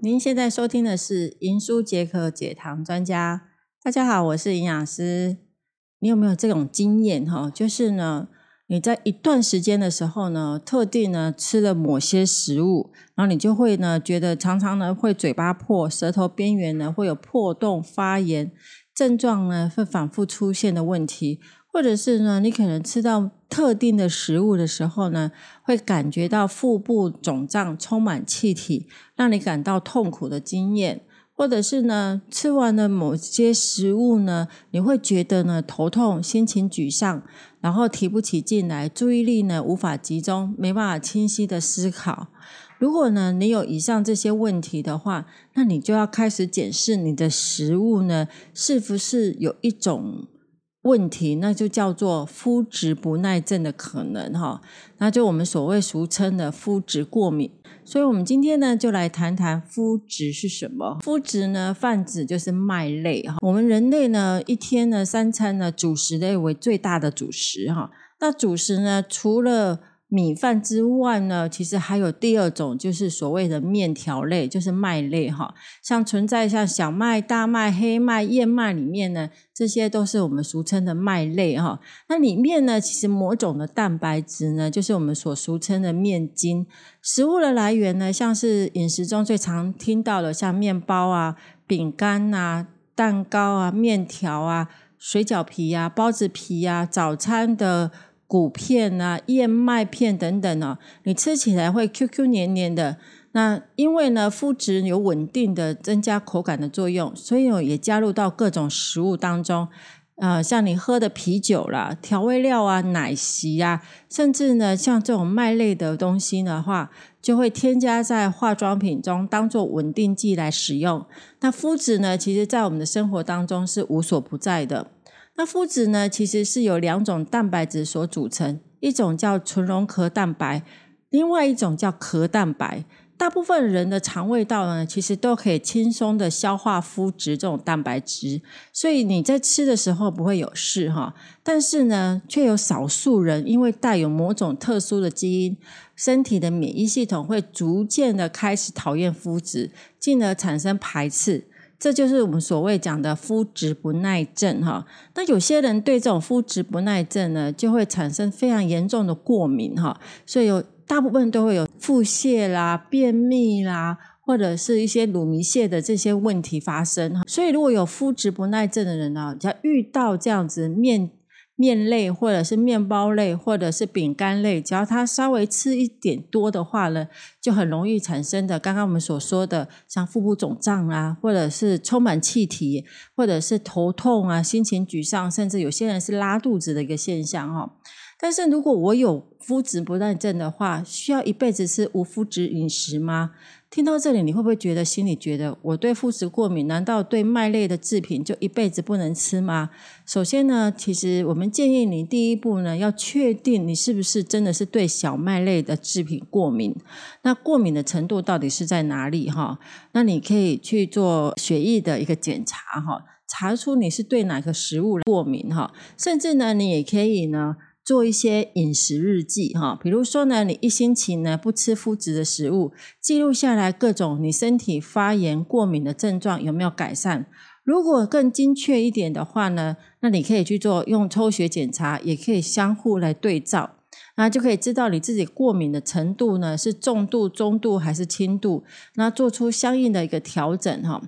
您现在收听的是《银书解渴解糖专家》。大家好，我是营养师。你有没有这种经验哈？就是呢，你在一段时间的时候呢，特定呢吃了某些食物，然后你就会呢觉得常常呢会嘴巴破，舌头边缘呢会有破洞、发炎症状呢会反复出现的问题。或者是呢，你可能吃到特定的食物的时候呢，会感觉到腹部肿胀、充满气体，让你感到痛苦的经验；或者是呢，吃完了某些食物呢，你会觉得呢头痛、心情沮丧，然后提不起劲来，注意力呢无法集中，没办法清晰的思考。如果呢你有以上这些问题的话，那你就要开始检视你的食物呢，是不是有一种。问题，那就叫做肤质不耐症的可能哈，那就我们所谓俗称的肤质过敏。所以，我们今天呢，就来谈谈肤质是什么。肤质呢，泛指就是麦类哈。我们人类呢，一天呢，三餐呢，主食类为最大的主食哈。那主食呢，除了米饭之外呢，其实还有第二种，就是所谓的面条类，就是麦类哈。像存在像小麦、大麦、黑麦、燕麦里面呢，这些都是我们俗称的麦类哈。那里面呢，其实某种的蛋白质呢，就是我们所俗称的面筋。食物的来源呢，像是饮食中最常听到的，像面包啊、饼干啊、蛋糕啊、面条啊、水饺皮啊、包子皮啊、早餐的。谷片啊、燕麦片等等哦，你吃起来会 Q Q 黏黏的。那因为呢，肤质有稳定的增加口感的作用，所以也加入到各种食物当中。呃，像你喝的啤酒啦、调味料啊、奶昔啊，甚至呢，像这种麦类的东西的话，就会添加在化妆品中，当做稳定剂来使用。那肤质呢，其实在我们的生活当中是无所不在的。那麸质呢，其实是由两种蛋白质所组成，一种叫纯溶壳蛋白，另外一种叫壳蛋白。大部分人的肠胃道呢，其实都可以轻松的消化麸质这种蛋白质，所以你在吃的时候不会有事哈。但是呢，却有少数人因为带有某种特殊的基因，身体的免疫系统会逐渐的开始讨厌麸质，进而产生排斥。这就是我们所谓讲的肤质不耐症哈。那有些人对这种肤质不耐症呢，就会产生非常严重的过敏哈。所以有大部分都会有腹泻啦、便秘啦，或者是一些乳糜泻的这些问题发生。所以如果有肤质不耐症的人呢，只要遇到这样子面。面类或者是面包类或者是饼干类，只要他稍微吃一点多的话呢，就很容易产生的刚刚我们所说的像腹部肿胀啊，或者是充满气体，或者是头痛啊、心情沮丧，甚至有些人是拉肚子的一个现象哦。但是如果我有麸质不耐症的话，需要一辈子吃无麸质饮食吗？听到这里，你会不会觉得心里觉得我对麸质过敏？难道对麦类的制品就一辈子不能吃吗？首先呢，其实我们建议你第一步呢，要确定你是不是真的是对小麦类的制品过敏。那过敏的程度到底是在哪里？哈，那你可以去做血液的一个检查，哈，查出你是对哪个食物过敏，哈，甚至呢，你也可以呢。做一些饮食日记，哈，比如说呢，你一星期呢不吃麸质的食物，记录下来各种你身体发炎、过敏的症状有没有改善？如果更精确一点的话呢，那你可以去做用抽血检查，也可以相互来对照，那就可以知道你自己过敏的程度呢是重度、中度还是轻度，那做出相应的一个调整，哈。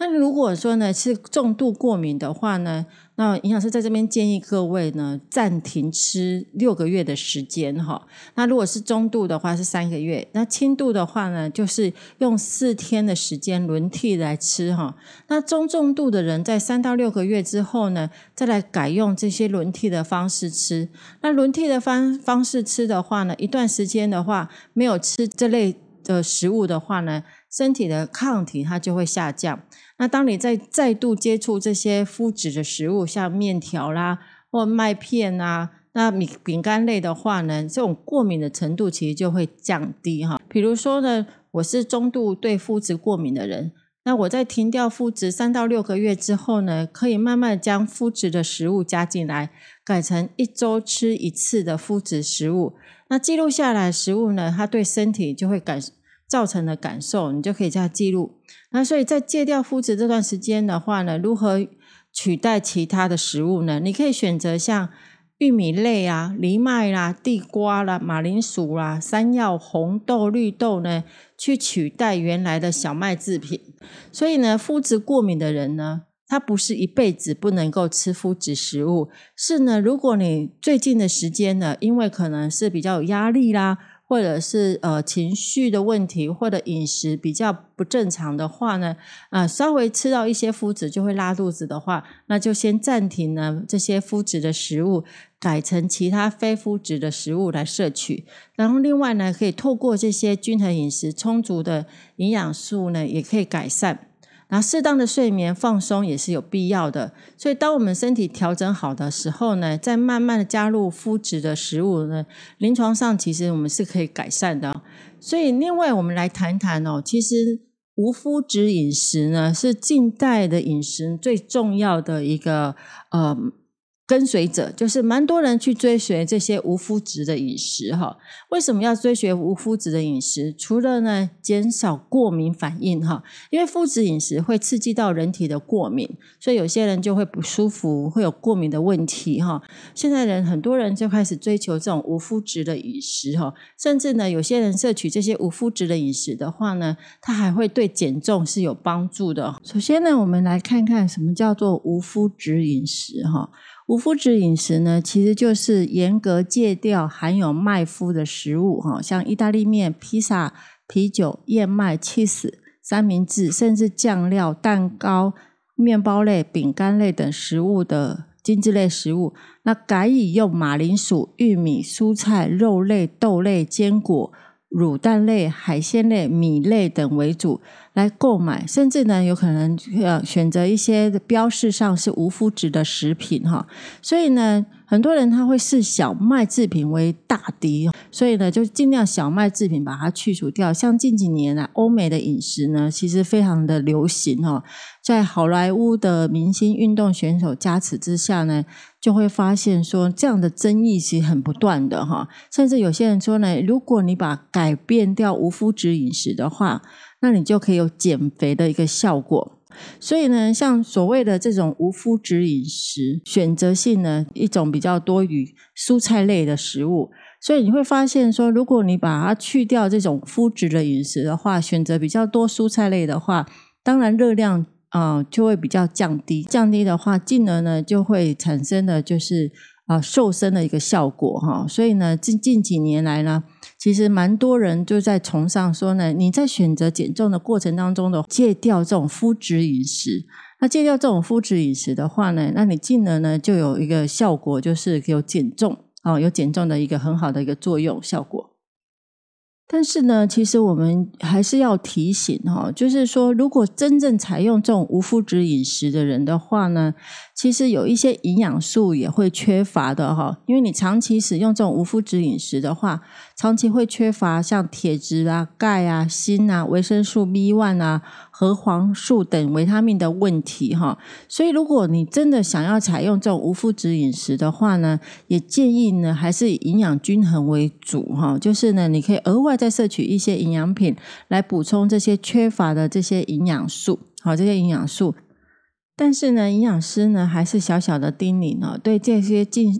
那如果说呢是重度过敏的话呢，那营养师在这边建议各位呢暂停吃六个月的时间哈。那如果是中度的话是三个月，那轻度的话呢就是用四天的时间轮替来吃哈。那中重度的人在三到六个月之后呢，再来改用这些轮替的方式吃。那轮替的方方式吃的话呢，一段时间的话没有吃这类的食物的话呢，身体的抗体它就会下降。那当你再再度接触这些麸质的食物，像面条啦或麦片啊，那米饼干类的话呢，这种过敏的程度其实就会降低哈。比如说呢，我是中度对麸质过敏的人，那我在停掉麸质三到六个月之后呢，可以慢慢将麸质的食物加进来，改成一周吃一次的麸质食物。那记录下来食物呢，它对身体就会感造成的感受，你就可以这样记录。那所以在戒掉麸质这段时间的话呢，如何取代其他的食物呢？你可以选择像。玉米类啊，藜麦啦、地瓜啦、马铃薯啦、山药、红豆、绿豆呢，去取代原来的小麦制品。所以呢，麸质过敏的人呢，他不是一辈子不能够吃麸质食物，是呢，如果你最近的时间呢，因为可能是比较有压力啦。或者是呃情绪的问题，或者饮食比较不正常的话呢，啊，稍微吃到一些麸质就会拉肚子的话，那就先暂停呢这些麸质的食物，改成其他非麸质的食物来摄取。然后另外呢，可以透过这些均衡饮食、充足的营养素呢，也可以改善。那适当的睡眠放松也是有必要的，所以当我们身体调整好的时候呢，再慢慢的加入麸质的食物呢，临床上其实我们是可以改善的。所以另外我们来谈谈哦，其实无麸质饮食呢是近代的饮食最重要的一个呃。跟随者就是蛮多人去追随这些无麸质的饮食哈。为什么要追随无麸质的饮食？除了呢减少过敏反应哈，因为麸质饮食会刺激到人体的过敏，所以有些人就会不舒服，会有过敏的问题哈。现在人很多人就开始追求这种无麸质的饮食哈，甚至呢有些人摄取这些无麸质的饮食的话呢，它还会对减重是有帮助的。首先呢，我们来看看什么叫做无麸质饮食哈。无麸质饮食呢，其实就是严格戒掉含有麦麸的食物，哈，像意大利面、披萨、啤酒、燕麦、cheese、三明治，甚至酱料、蛋糕、面包类、饼干类等食物的精致类食物，那改以用马铃薯、玉米、蔬菜、肉类、豆类、坚果。乳蛋类、海鲜类、米类等为主来购买，甚至呢有可能呃选择一些标示上是无麸质的食品哈，所以呢。很多人他会视小麦制品为大敌，所以呢，就尽量小麦制品把它去除掉。像近几年啊，欧美的饮食呢，其实非常的流行哦。在好莱坞的明星运动选手加持之下呢，就会发现说，这样的争议其实很不断的哈。甚至有些人说呢，如果你把改变掉无麸质饮食的话，那你就可以有减肥的一个效果。所以呢，像所谓的这种无麸质饮食，选择性呢一种比较多于蔬菜类的食物，所以你会发现说，如果你把它去掉这种麸质的饮食的话，选择比较多蔬菜类的话，当然热量啊就会比较降低，降低的话，进而呢就会产生的就是。啊，瘦身的一个效果哈，所以呢，近近几年来呢，其实蛮多人就在崇尚说呢，你在选择减重的过程当中的戒掉这种麸质饮食，那戒掉这种麸质饮食的话呢，那你进而呢就有一个效果，就是有减重哦，有减重的一个很好的一个作用效果。但是呢，其实我们还是要提醒哈，就是说，如果真正采用这种无麸质饮食的人的话呢，其实有一些营养素也会缺乏的哈，因为你长期使用这种无麸质饮食的话，长期会缺乏像铁质啊、钙啊、锌啊、维生素 B one 啊。核黄素等维他命的问题哈，所以如果你真的想要采用这种无麸质饮食的话呢，也建议呢还是以营养均衡为主哈，就是呢你可以额外再摄取一些营养品来补充这些缺乏的这些营养素，好这些营养素。但是呢，营养师呢还是小小的叮咛呢，对这些进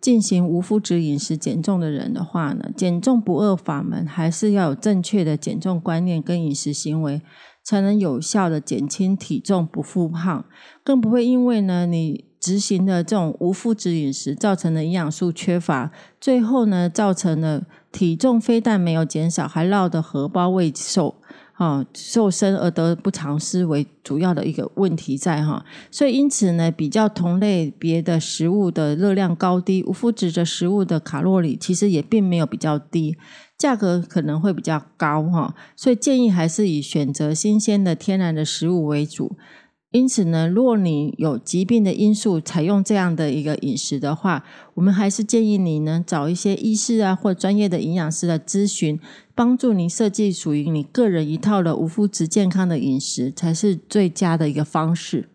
进行无麸质饮食减重的人的话呢，减重不二法门，还是要有正确的减重观念跟饮食行为。才能有效的减轻体重不复胖，更不会因为呢你执行的这种无麸质饮食造成的营养素缺乏，最后呢造成了体重非但没有减少，还落得荷包未瘦。啊，瘦身而得不偿失为主要的一个问题在哈，所以因此呢，比较同类别的食物的热量高低，无麸质的食物的卡路里其实也并没有比较低，价格可能会比较高哈，所以建议还是以选择新鲜的天然的食物为主。因此呢，如果你有疾病的因素，采用这样的一个饮食的话，我们还是建议你呢找一些医师啊或专业的营养师的咨询，帮助你设计属于你个人一套的无麸质健康的饮食，才是最佳的一个方式。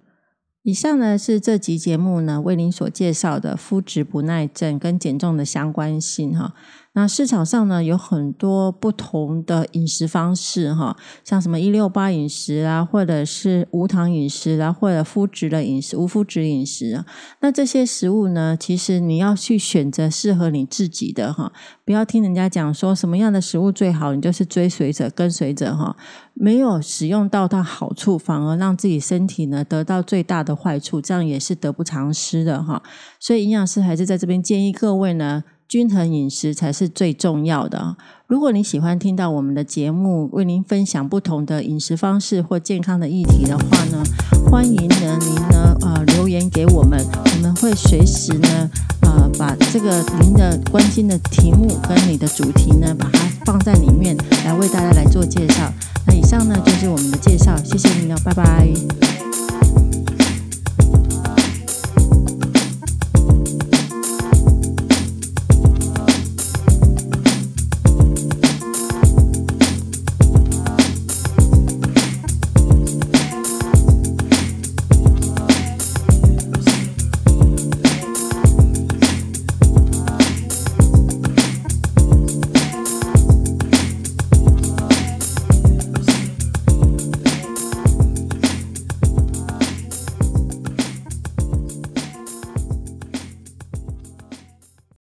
以上呢是这集节目呢为您所介绍的肤质不耐症跟减重的相关性哈。那市场上呢有很多不同的饮食方式哈，像什么一六八饮食啊，或者是无糖饮食啊，或者麸质的饮食、无麸质饮食啊。那这些食物呢，其实你要去选择适合你自己的哈，不要听人家讲说什么样的食物最好，你就是追随者、跟随者哈，没有使用到它好处，反而让自己身体呢得到最大的坏处，这样也是得不偿失的哈。所以营养师还是在这边建议各位呢。均衡饮食才是最重要的。如果你喜欢听到我们的节目，为您分享不同的饮食方式或健康的议题的话呢，欢迎呢您呢呃留言给我们，我们会随时呢呃把这个您的关心的题目跟你的主题呢，把它放在里面来为大家来做介绍。那以上呢就是我们的介绍，谢谢您哦，拜拜。